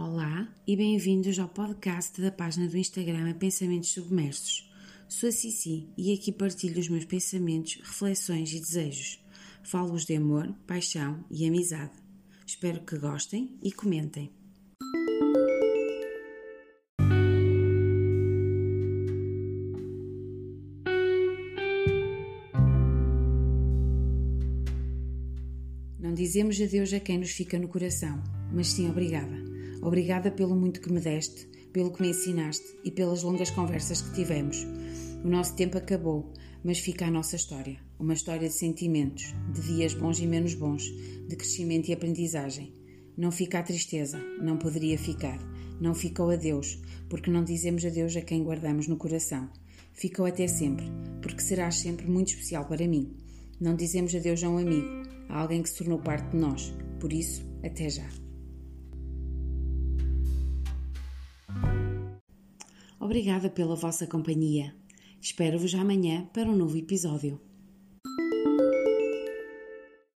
Olá e bem-vindos ao podcast da página do Instagram Pensamentos Submersos. Sou a Cici e aqui partilho os meus pensamentos, reflexões e desejos. Falo-vos de amor, paixão e amizade. Espero que gostem e comentem. Não dizemos adeus a quem nos fica no coração, mas sim obrigada. Obrigada pelo muito que me deste, pelo que me ensinaste e pelas longas conversas que tivemos. O nosso tempo acabou, mas fica a nossa história. Uma história de sentimentos, de dias bons e menos bons, de crescimento e aprendizagem. Não fica a tristeza, não poderia ficar. Não fica o adeus, porque não dizemos adeus a quem guardamos no coração. Ficou até sempre, porque serás sempre muito especial para mim. Não dizemos adeus a um amigo, a alguém que se tornou parte de nós. Por isso, até já. Obrigada pela vossa companhia. Espero-vos amanhã para um novo episódio.